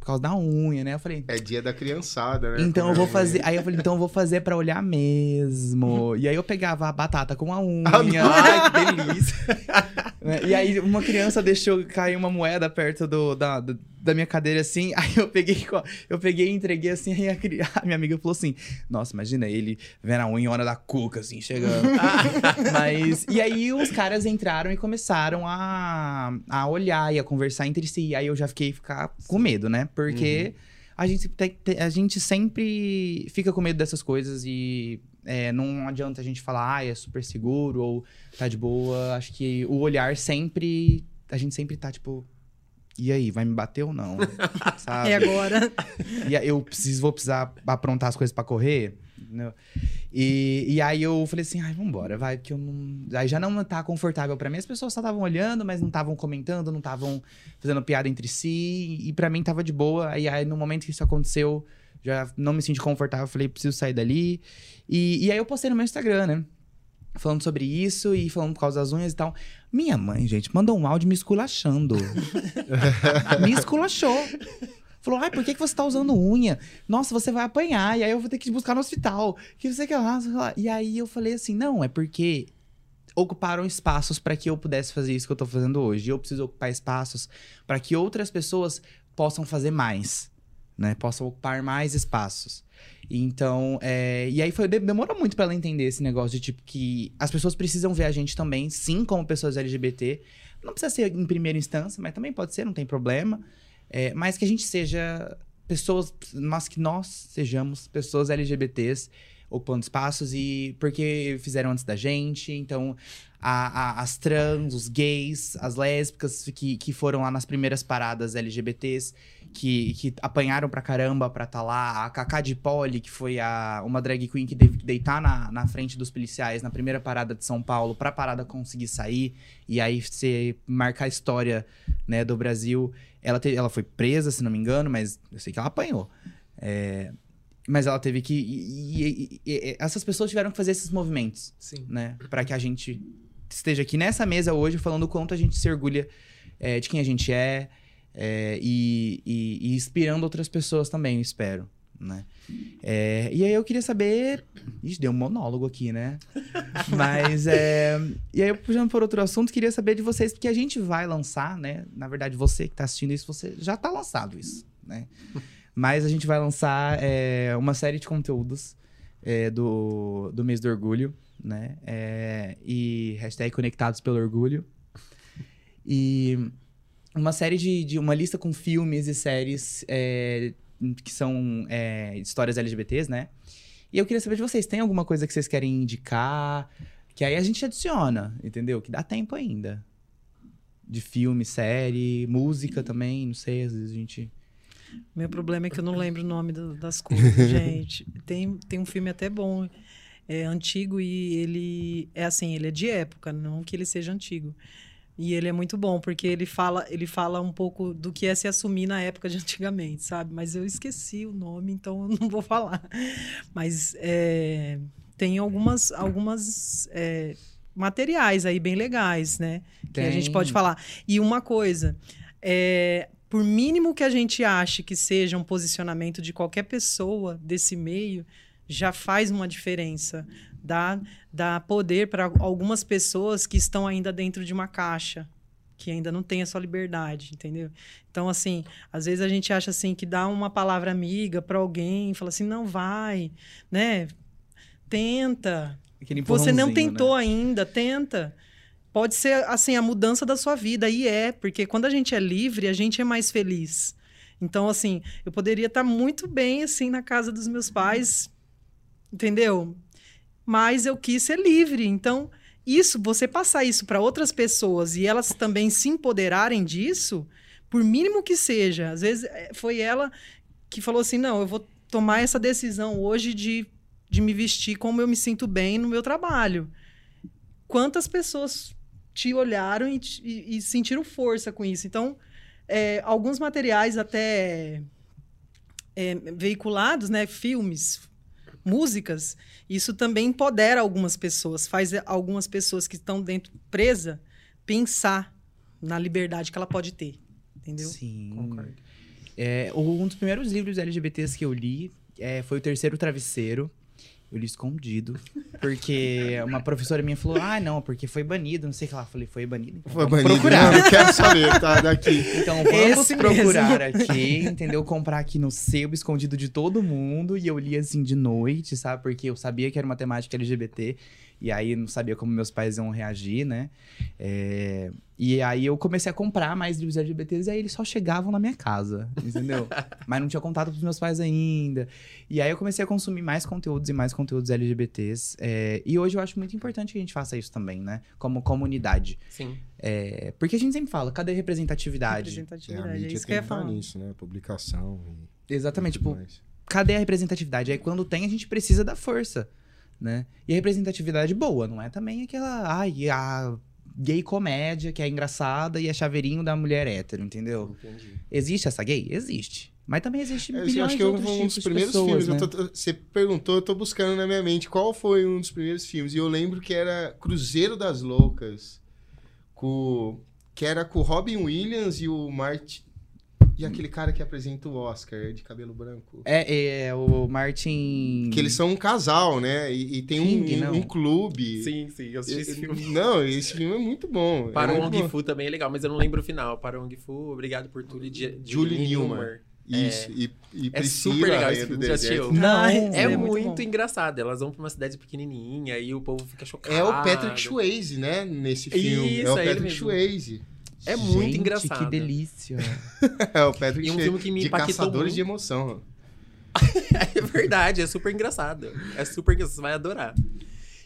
por causa da unha, né? Eu falei, É dia da criançada, né? então eu vou é- fazer. Aí eu falei, então eu vou fazer pra olhar mesmo. E aí eu pegava a batata com a unha. Ai, que delícia. né? E aí uma criança deixou cair uma moeda perto do, da, do- da minha cadeira assim. Aí eu peguei, eu peguei e entreguei assim. Aí a, a minha amiga falou assim: Nossa, imagina ele vendo a unha hora da cuca, assim, chegando. Mas. E aí os caras entraram e começaram a, a olhar e a conversar entre si. E aí eu já fiquei ficar com medo, né? Porque a, gente, a gente sempre fica com medo dessas coisas e. é, não adianta a gente falar, ah, é super seguro ou tá de boa. Acho que o olhar sempre. A gente sempre tá tipo. E aí, vai me bater ou não? Sabe? É agora. E aí eu preciso, vou precisar aprontar as coisas pra correr. entendeu? E, e aí eu falei assim, ai, vambora, vai, porque eu não. Aí já não tá confortável pra mim. As pessoas só estavam olhando, mas não estavam comentando, não estavam fazendo piada entre si. E pra mim tava de boa. Aí, aí no momento que isso aconteceu, já não me senti confortável. Falei, preciso sair dali. E, e aí eu postei no meu Instagram, né? Falando sobre isso e falando por causa das unhas e tal. Minha mãe, gente, mandou um áudio me esculachando. me esculachou. Falou, ai, por que, que você tá usando unha? Nossa, você vai apanhar, e aí eu vou ter que te buscar no hospital. Que você que lá, lá. E aí eu falei assim, não, é porque ocuparam espaços para que eu pudesse fazer isso que eu tô fazendo hoje. E eu preciso ocupar espaços para que outras pessoas possam fazer mais, né? Possam ocupar mais espaços. Então, é... e aí foi, de- demorou muito para ela entender esse negócio de tipo que as pessoas precisam ver a gente também, sim, como pessoas LGBT. Não precisa ser em primeira instância, mas também pode ser, não tem problema. É, mas que a gente seja pessoas, mas que nós sejamos pessoas LGBTs ocupando espaços e porque fizeram antes da gente, então a- a- as trans, os gays, as lésbicas que, que foram lá nas primeiras paradas LGBTs, que, que apanharam pra caramba pra estar lá, a Cacá de Poli, que foi a, uma drag queen que teve que deitar na, na frente dos policiais na primeira parada de São Paulo pra parada conseguir sair e aí ser, marcar a história né, do Brasil. Ela, te- ela foi presa, se não me engano, mas eu sei que ela apanhou. É, mas ela teve que. e- e- e- essas pessoas tiveram que fazer esses movimentos, Sim. né? Pra que a gente esteja aqui nessa mesa hoje falando o quanto a gente se orgulha é, de quem a gente é, é, e, e- inspirando outras pessoas também, eu espero. Né? É, e aí eu queria saber. Ixi, deu um monólogo aqui, né? Mas é. E aí, puxando por outro assunto, queria saber de vocês, porque a gente vai lançar, né? Na verdade, você que tá assistindo isso, você já tá lançado isso, né? Mas a gente vai lançar é, uma série de conteúdos é, do, do mês do orgulho, né? É, e hashtag Conectados pelo Orgulho. E uma série de, de uma lista com filmes e séries que são histórias LGBTs, né? E eu queria saber de vocês, tem alguma coisa que vocês querem indicar? Que aí a gente adiciona, entendeu? Que dá tempo ainda. De filme, série, música também, não sei, às vezes a gente. Meu problema é que eu não lembro o nome do- das coisas, gente. Tem, tem um filme até bom, é antigo e ele é assim, ele é de época, não que ele seja antigo. E ele é muito bom porque ele fala, ele fala um pouco do que é se assumir na época de antigamente, sabe? Mas eu esqueci o nome, então eu não vou falar. Mas é, tem algumas, algumas é, materiais aí bem legais, né? Que a gente Tem. pode falar. E uma coisa, é, por mínimo que a gente ache que seja um posicionamento de qualquer pessoa desse meio, já faz uma diferença. Dá, dá poder para algumas pessoas que estão ainda dentro de uma caixa, que ainda não tem a sua liberdade, entendeu? Então, assim, às vezes a gente acha assim que dá uma palavra amiga para alguém, fala assim, não vai, né? Tenta, você não empurrãozinho, tentou né? ainda, tenta. Pode ser assim a mudança da sua vida e é, porque quando a gente é livre, a gente é mais feliz. Então assim, eu poderia estar muito bem assim na casa dos meus pais, entendeu? Mas eu quis ser livre. Então, isso, você passar isso para outras pessoas e elas também se empoderarem disso, por mínimo que seja, às vezes eh, foi ela que falou assim: "Não, eu vou tomar essa decisão hoje de de me vestir como eu me sinto bem no meu trabalho. Quantas pessoas te olharam e, te- e- e sentiram força com isso? Então, é, alguns materiais até é, veiculados, né, filmes, músicas, isso também empodera algumas pessoas, faz algumas pessoas que estão dentro presa pensar na liberdade que ela pode ter, entendeu? Sim. Concordo. É, um dos primeiros livros LGBTs que eu li é, foi o Terceiro Travesseiro. Eu li escondido. Porque uma professora minha falou: Ah, não, porque foi banido, não sei o que lá. Eu falei: Foi banido. Então Foi banido. procurar. Não, eu quero saber, tá? Daqui. Então vamos Esse procurar aqui, entendeu? Comprar aqui no sebo, escondido de todo mundo. E eu li assim de noite, sabe? Porque eu sabia que era uma temática LGBT. E aí não sabia como meus pais iam reagir, né? É, E aí eu comecei a comprar mais livros LGBTs e aí eles só chegavam na minha casa, entendeu? Mas não tinha contato com os meus pais ainda. E aí eu comecei a consumir mais conteúdos e mais conteúdos LGBTs. é, E hoje eu acho muito importante que a gente faça isso também, né? Como comunidade. Sim. É, Porque a gente sempre fala, cadê a representatividade? É, a Representatividade, é, mídia isso que eu ia falar. nisso, né? Publicação e Exatamente, tudo tipo, mais. cadê a representatividade? Aí quando tem, a gente precisa da força, né? E a representatividade boa, não é também aquela, ai, a gay comédia que é engraçada e é chaveirinho da mulher hétero, entendeu? Entendi. Existe essa gay? Existe. Mas também existe É, Eu milhões acho que de eu, outros um dos primeiros pessoas, filmes. né? tô- você perguntou, eu tô buscando na minha mente qual foi um dos primeiros filmes. E eu lembro que era Cruzeiro das Loucas. Com, que era com o Robin Williams e o Martin. E aquele cara que apresenta o Oscar, de cabelo branco. É, é, o Martin... Que eles são um casal, né? E, e tem um- King, um, um clube. Sim, sim, eu assisti esse filme. Não, esse filme é muito bom. Para é o muito Ong. Fu também é legal, mas eu não lembro o final. Para o Ong Fu, obrigado por tudo. Julie, Julie Newmar. Isso. E, e É Priscila, super legal esse filme, já assistiu? Não, É, é muito, muito engraçado. Elas vão pra uma cidade pequenininha e o povo fica chocado. É o Patrick Swayze, né? Nesse filme. Isso, é o é Patrick mesmo. Swayze. É muito Gente, engraçado. que delícia. É o Patrick E um filme que me de impactou Caçadores muito. de Emoção. É verdade, é super engraçado. É super engraçado, você vai adorar.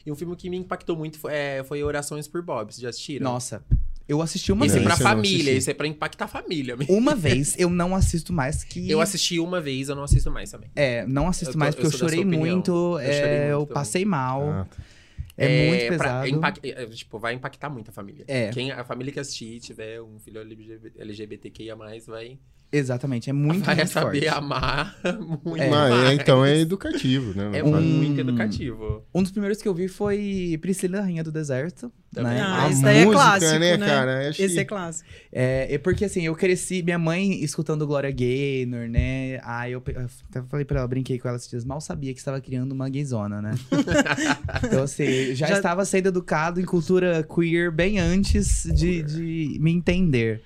E um filme que me impactou muito foi, é, foi Orações por Bob. Vocês já assistiram? Nossa, eu assisti uma é vez. pra esse eu não família, esse é pra impactar a família. Uma vez, eu não assisto mais que... Eu assisti uma vez, eu não assisto mais também. É, não assisto Eu tô- mais eu porque eu, da chorei opinião. muito, Eu é, chorei muito eu também. passei mal. Ah, É, muito pra- pesado. impact- é, tipo, vai impactar muito a família. É. Quem, a família que assistir tiver um filho LGBT, LGBTQIA+, vai, Exatamente, é muito, vai muito saber forte. amar muito É. Mas, é, mais. então é educativo, né? É Um- muito educativo. Um dos primeiros que eu vi foi Priscila, Rainha do Deserto. Também. Né? Ah, esse daí é clássico, né, né? cara? Acho Esse que- é clássico. É, é porque assim, eu cresci, minha mãe escutando Glória Gaynor, né? Aí eu, eu até falei pra ela, brinquei com ela esses dias, mal sabia que estava criando uma gayzona, né? então assim, já, Já- estava sendo educado em cultura queer bem antes de, de me entender.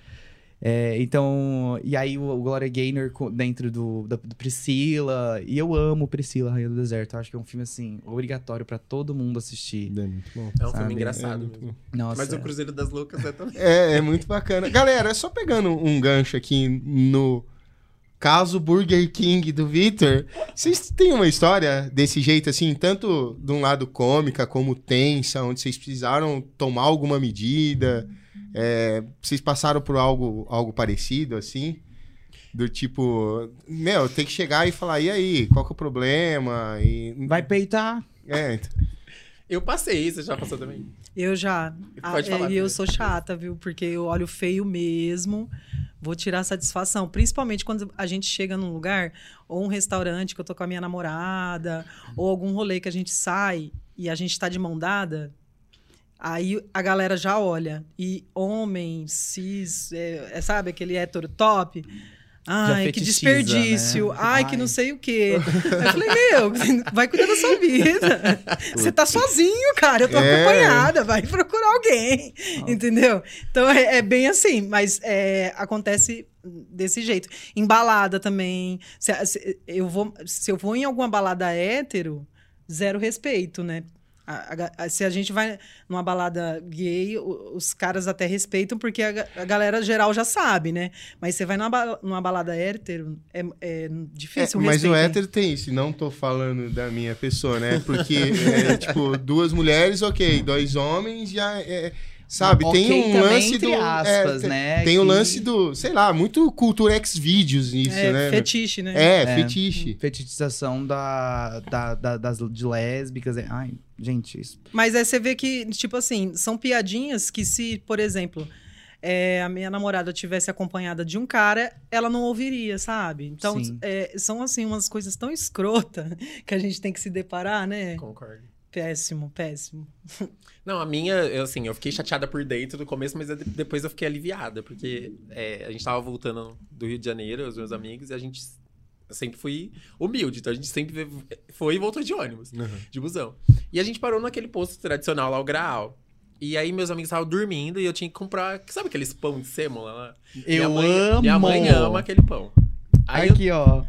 É, então, e aí o, o Gloria Gaynor dentro do, da, do Priscila, e eu amo Priscila, Rainha do Deserto, eu acho que é um filme, assim, obrigatório pra todo mundo assistir. É muito bom. É um Sabe? filme É engraçado bom. Nossa, Mas o Cruzeiro das Loucas é também. É, é muito bacana. Galera, só pegando um gancho aqui no caso Burger King do Victor, vocês têm uma história desse jeito, assim, tanto de um lado cômica como tensa, onde vocês precisaram tomar alguma medida? É, vocês passaram por algo, algo parecido, assim? Do tipo, meu, tem que chegar e falar, e aí, qual que é o problema? E, vai peitar? é, Eu passei, você já passou também? Eu já. Pode Ah, falar, E eu sou chata, viu? Porque eu olho feio mesmo. Vou tirar satisfação. Principalmente quando a gente chega num lugar, ou um restaurante que eu tô com a minha namorada, ou algum rolê que a gente sai e a gente tá de mão dada. Aí a galera já olha. E homem, cis, é, é, sabe, aquele hétero top. Ai, que desperdício. né? Ai, que Ai. não sei o quê. Eu falei, meu, vai cuidar da sua vida. Você tá sozinho, cara. Eu tô É. acompanhada. Vai procurar alguém. Entendeu? Então é, é bem assim, mas é, acontece desse jeito. Em balada também. Se, se- eu vou, se eu vou em alguma balada hétero, zero respeito, né? A- a se a gente vai numa balada gay, os caras até respeitam, porque a, a galera geral já sabe, né? Mas você vai numa, numa balada hétero, é, é É, difícil o mas o hétero tem isso, não tô falando da minha pessoa, né? Porque, é, tipo, duas mulheres, ok, dois homens, já é. Sabe, Ok tem um lance entre do. aspas, é, tem, né? tem o que- lance do, sei lá, muito cultura ex-vídeos nisso, é né? fetiche, né? É, É. fetiche. Fetichização da, da, da- das, de lésbicas. é- Ai, gente, isso. Mas aí você vê que, tipo assim, são piadinhas que se, por exemplo, é, a minha namorada tivesse acompanhada de um cara, ela não ouviria, sabe? Então, é, são assim umas coisas tão escrotas que a gente tem que se deparar, né? Concordo. Péssimo, péssimo. Não, a minha, eu, assim, eu fiquei chateada por dentro do começo, mas eu- depois eu fiquei aliviada, porque é, a gente tava voltando do Rio de Janeiro, os meus amigos, e a gente eu sempre fui humilde, então a gente sempre foi e voltou de ônibus, de busão. E a gente parou naquele posto tradicional lá, o Graal. E aí meus amigos estavam dormindo e eu tinha que comprar, sabe aqueles pão de sêmola lá? minha Eu mãe, amo! Minha mãe ama aquele pão. Aí eu Aqui, ó.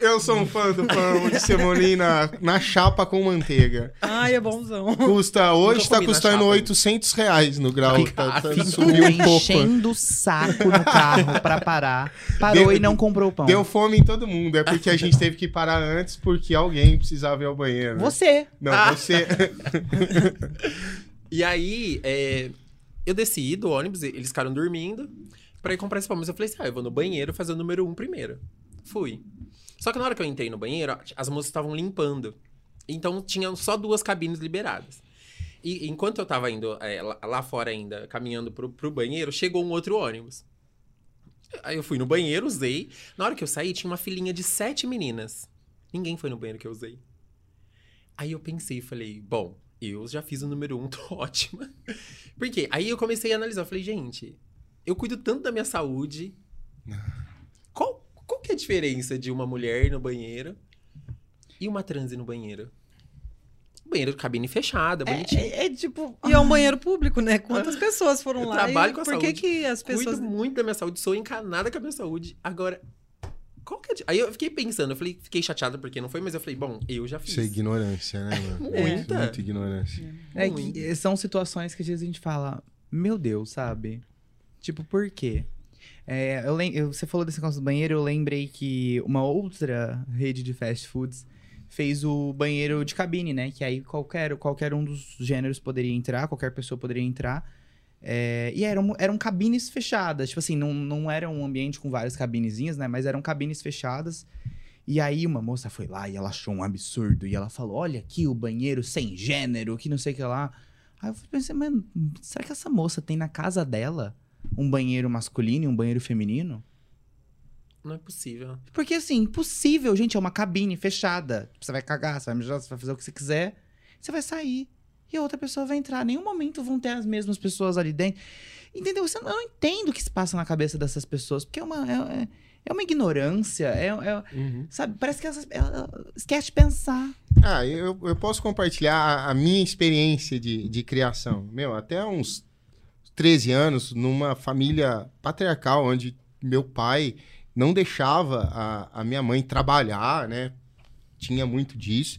Eu sou um fã do pão de semolina na chapa com manteiga. Ai, é bonzão. Custa, hoje tá custando chapa. 800 reais no grau. Tá, tá, subiu um pouco. enchendo o saco no carro pra parar. Parou Deu- e não comprou o pão. Deu fome em todo mundo. É porque a gente teve que parar antes porque alguém precisava ir ao banheiro. Você. Não, Ah. você. E aí, é, eu desci do ônibus, eles ficaram dormindo, pra ir comprar esse pão. Mas eu falei assim, ah, eu vou no banheiro fazer o número um primeiro. Fui. Só que na hora que eu entrei no banheiro, as moças estavam limpando. Então, tinham só duas cabines liberadas. E enquanto eu tava indo é, lá, fora ainda, caminhando pro, pro banheiro, chegou um outro ônibus. Aí eu fui no banheiro, usei. Na hora que eu saí, tinha uma filinha de sete meninas. Ninguém foi no banheiro que eu usei. Aí eu pensei e falei, bom, eu já fiz o número um, tô ótima. Por quê? Aí eu comecei a analisar. Eu falei, gente, eu cuido tanto da minha saúde. Qual, qual que é a diferença de uma mulher no banheiro e uma transe no banheiro? Banheiro de cabine fechada, bonitinho. É, é tipo. E é um banheiro público, né? Quantas pessoas foram Eu lá? trabalho e com a por que, saúde. que as pessoas. Cuido muito da minha saúde, sou encanada com a minha saúde. Agora, qual que é Aí eu fiquei pensando, eu falei, fiquei chateada porque não foi, mas eu falei, bom, eu já fiz. Isso é ignorância, né, mano? Muita. Muita ignorância. É Muito. que são situações que às vezes a gente fala, meu Deus, sabe? Tipo, por quê? É, eu lem- você falou desse negócio do banheiro, eu lembrei que uma outra rede de fast foods fez o banheiro de cabine, né? Que aí qualquer, qualquer um dos gêneros poderia entrar, qualquer pessoa poderia entrar. É, e eram, eram cabines fechadas, tipo assim, não, não era um ambiente com várias cabinezinhas, né? Mas eram cabines fechadas. E aí uma moça foi lá e ela achou um absurdo. E ela falou: olha aqui o banheiro sem gênero, que não sei o que lá. Aí eu pensei, mano, será que essa moça tem na casa dela um banheiro masculino e um banheiro feminino? Não é possível. Porque assim, impossível, gente, é uma cabine fechada. Você vai cagar, você vai mijar, você vai fazer o que você quiser. Você vai sair. E a outra pessoa vai entrar. Em nenhum momento vão ter as mesmas pessoas ali dentro. Entendeu? Você- Eu não entendo o que se passa na cabeça dessas pessoas. Porque é uma, é, é- é uma ignorância. É, é- sabe? Parece que elas, elas esquecem de pensar. Ah, eu, eu posso compartilhar a, a minha experiência de, de criação. Meu, até uns 13 anos, numa família patriarcal, onde meu pai não deixava a, a minha mãe trabalhar, né? Tinha muito disso.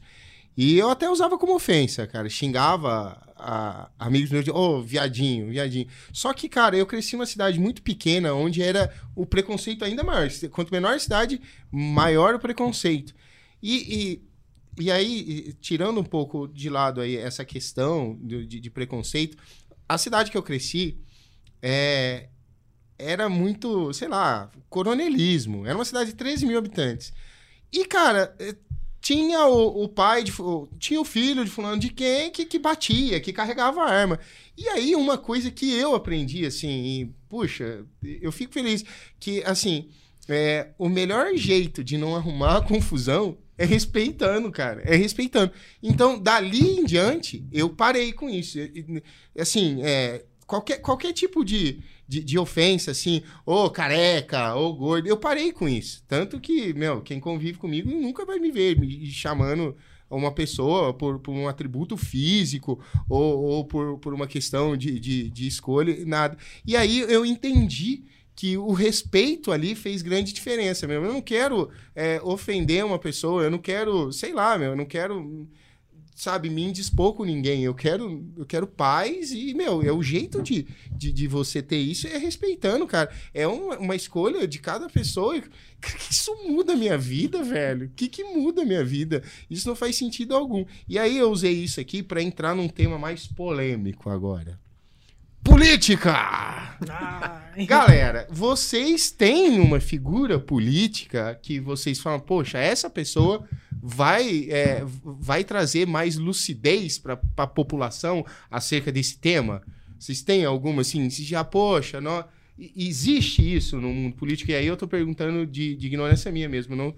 E eu até usava como ofensa, cara. Xingava a- amigos meus de, ô, viadinho, viadinho. Só que, cara, eu cresci numa cidade muito pequena, onde era o preconceito ainda maior. Quanto menor a cidade, maior o preconceito. E, e, e aí, tirando um pouco de lado aí essa questão do- de, de preconceito, a cidade que eu cresci é, era muito, sei lá, coronelismo. Era uma cidade de 13 mil habitantes. E, cara, eh, tinha o, o pai, de, tinha o filho de fulano de quem que, que batia, que carregava a arma. E aí, uma coisa que eu aprendi, assim, e, puxa, eu fico feliz que, assim, é, o melhor jeito de não arrumar confusão é respeitando, cara. É respeitando. Então, dali em diante, eu parei com isso. Assim, é, qualquer, qualquer tipo de, de, de ofensa, assim, ô careca, ô gordo, eu parei com isso. Tanto que, meu, quem convive comigo nunca vai me ver me chamando uma pessoa por, por um atributo físico ou, ou por, por uma questão de, de, de escolha, nada. E aí eu entendi que o respeito ali fez grande diferença, meu. Eu não quero é, ofender uma pessoa, eu não quero, sei lá, meu, eu não quero, sabe, me indispor com ninguém. Eu quero, eu quero paz e, meu, é o jeito de, de, de você ter isso é respeitando, cara. É uma, uma escolha de cada pessoa. Isso muda a minha vida, velho? O que, que muda a minha vida? Isso não faz sentido algum. E aí eu usei isso aqui para entrar num tema mais polêmico agora. Política! Ai. Galera, vocês têm uma figura política que vocês falam, poxa, essa pessoa vai, é, vai trazer mais lucidez para a população acerca desse tema? Vocês têm alguma, assim, se já, poxa, não, existe isso no mundo político? E aí eu tô perguntando de, de ignorância minha mesmo. Não,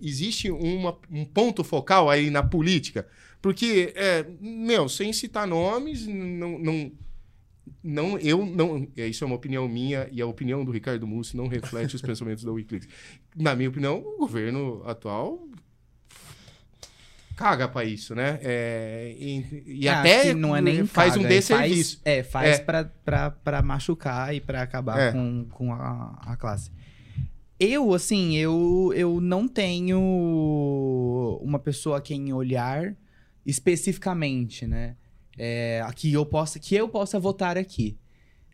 existe uma, um ponto focal aí na política? Porque, é, meu, sem citar nomes, não, não não, eu não. Isso é uma opinião minha e a opinião do Ricardo Mussi não reflete os pensamentos da Wikileaks. Na minha opinião, o governo atual caga para isso, né? É, e, e ah, até não é nem faz caga, um desserviço. Faz, é, faz é. Pra machucar e para acabar é. com, com a, a classe. Eu, assim, eu, eu não tenho uma pessoa a quem olhar especificamente, né? É, que eu possa que eu possa votar aqui,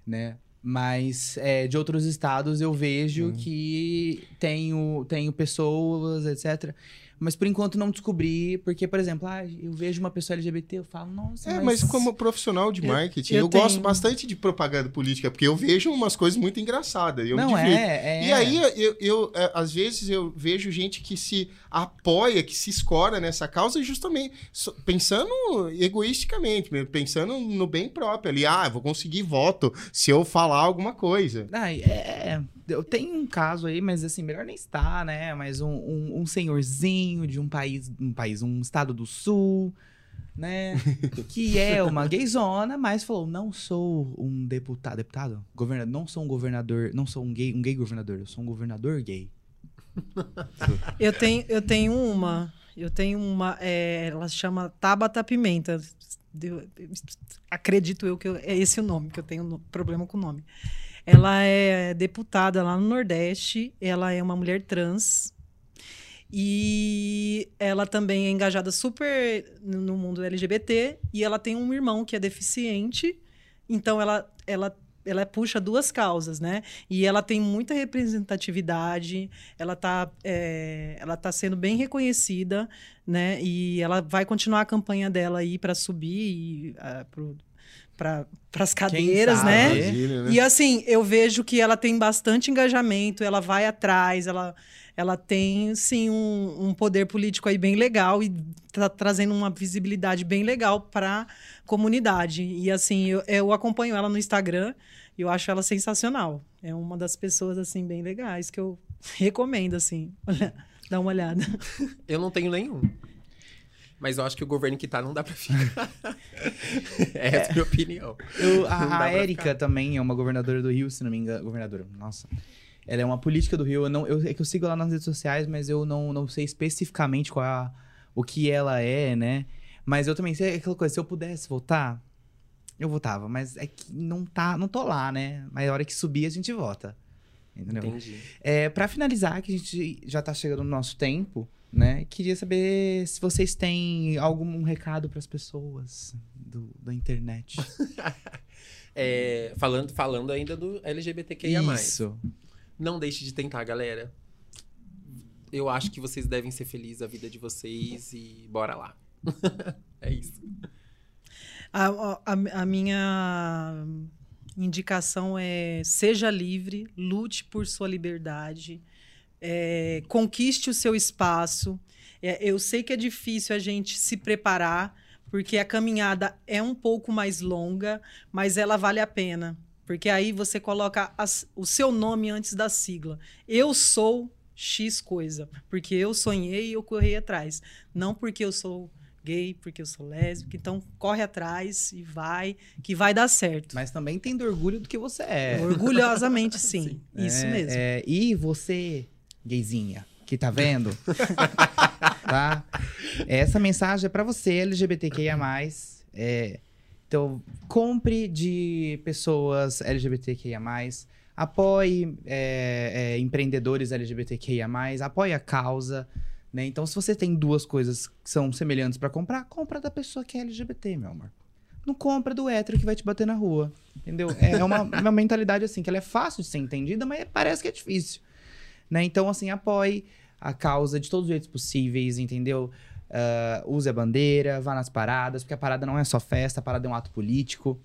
né? Mas é, de outros estados eu vejo uhum. que tenho, tenho pessoas, etc. Mas por enquanto não descobri, porque, por exemplo, ah, eu vejo uma pessoa LGBT, eu falo, nossa. É, mas, mas como profissional de marketing, eu, eu, eu tenho... gosto bastante de propaganda política, porque eu vejo umas coisas muito engraçadas. Eu não, é, é, E aí, eu, eu, é, às vezes, eu vejo gente que se apoia, que se escora nessa causa, justamente pensando egoisticamente, pensando no bem próprio ali. Ah, vou conseguir voto se eu falar alguma coisa. Ah, é eu tenho um caso aí, mas assim, melhor nem estar, né? Mas um, um, um senhorzinho de um país, um país, um estado do sul, né? que é uma gayzona, mas falou: não sou um deputado, deputado, governador, não sou um governador, não sou um gay, um gay governador, eu sou um governador gay. eu tenho, eu tenho uma, eu tenho uma, é, ela se chama Tabata Pimenta. Eu, acredito eu que eu, é esse o nome, que eu tenho problema com o nome. Ela é deputada lá no Nordeste, ela é uma mulher trans. E ela também é engajada super no mundo LGBT. E ela tem um irmão que é deficiente. Então ela, ela ela puxa duas causas, né? E ela tem muita representatividade, ela está é, ela tá sendo bem reconhecida, né? E ela vai continuar a campanha dela aí para subir uh, para as cadeiras, né? Imagina, né? E assim, eu vejo que ela tem bastante engajamento, ela vai atrás, ela, ela tem, sim, um, um poder político aí bem legal e tá trazendo uma visibilidade bem legal para a comunidade. E assim, eu, eu acompanho ela no Instagram e eu acho ela sensacional. É uma das pessoas, assim, bem legais que eu recomendo, assim. Dá uma olhada. Eu não tenho nenhum. Mas eu acho que o governo que tá não dá pra ficar. Essa é a minha opinião. Eu, a a Érica também é uma governadora do Rio, se não me engano. Governadora, nossa. Ela é uma política do Rio. Eu não, eu, é que eu sigo lá nas redes sociais, mas eu não, não sei especificamente qual a, o que ela é, né? Mas eu também sei aquela coisa, se eu pudesse votar, eu votava. Mas é que não tá, não tô lá, né? Mas a hora que subir, a gente vota. Entendeu? Entendi. É, pra finalizar, que a gente já tá chegando no nosso tempo né? Queria saber se vocês têm algum recado para as pessoas do, da internet. é, falando, falando ainda do LGBTQIA+. Isso. Não deixe de tentar, galera. Eu acho que vocês devem ser felizes a vida de vocês e bora lá. é isso. A, a, a minha indicação é seja livre, lute por sua liberdade é, conquiste o seu espaço. É, eu sei que é difícil a gente se preparar, porque a caminhada é um pouco mais longa, mas ela vale a pena. Porque aí você coloca as, o seu nome antes da sigla. Eu sou X coisa, porque eu sonhei e eu corri atrás. Não porque eu sou gay, porque eu sou lésbica. Então, corre atrás e vai, que vai dar certo. Mas também tendo orgulho do que você é. Orgulhosamente, sim. sim. Isso é, mesmo. É, e você gayzinha, que tá vendo? tá? Essa mensagem é para você, LGBTQIA+. É, então, compre de pessoas LGBTQIA+, apoie é, é, empreendedores LGBTQIA+, apoie a causa, né? Então, se você tem duas coisas que são semelhantes para comprar, compra da pessoa que é LGBT, meu amor. Não compra do hétero que vai te bater na rua, entendeu? É uma, uma mentalidade assim, que ela é fácil de ser entendida, mas parece que é difícil. Né? Então, assim, apoie a causa de todos os jeitos possíveis, entendeu? Uh, use a bandeira, vá nas paradas, porque a parada não é só festa, a parada é um ato político.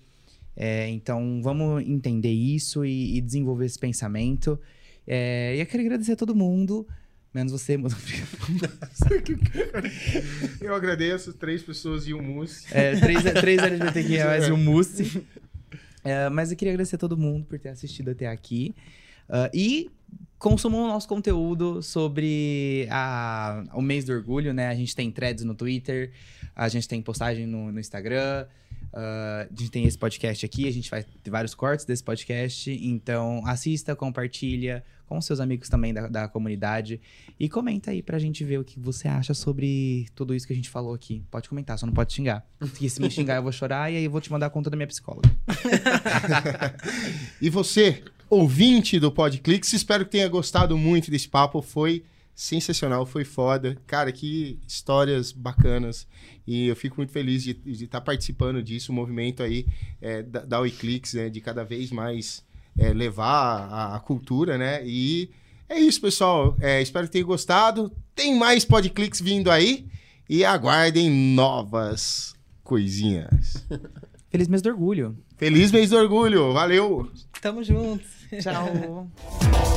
É, então, vamos entender isso e, e desenvolver esse pensamento. É, e eu quero agradecer a todo mundo, menos você, mano. eu agradeço três pessoas e um mousse. É, três, três LGBTQIA e um mousse. É, mas eu queria agradecer a todo mundo por ter assistido até aqui. Uh, e consumam o nosso conteúdo sobre a, o mês do orgulho, né? A gente tem threads no Twitter, a gente tem postagem no, no Instagram, uh, a gente tem esse podcast aqui, a gente vai ter vários cortes desse podcast. Então, assista, compartilha com seus amigos também da, da comunidade e comenta aí pra gente ver o que você acha sobre tudo isso que a gente falou aqui. Pode comentar, só não pode xingar. Porque se me xingar, eu vou chorar e aí eu vou te mandar a conta da minha psicóloga. e você, ouvinte do Podclix, espero que tenha gostado muito desse papo. Foi sensacional, foi foda. Cara, que histórias bacanas. E eu fico muito feliz de estar tá participando disso, o movimento aí é, da, da Wiclix, né, de cada vez mais é, levar a, a, cultura, né? E é isso, pessoal. É, espero que tenham gostado. Tem mais Podclix vindo aí. E aguardem novas coisinhas. Feliz mês do orgulho. Feliz mês do orgulho. Valeu. Tamo junto. Chao.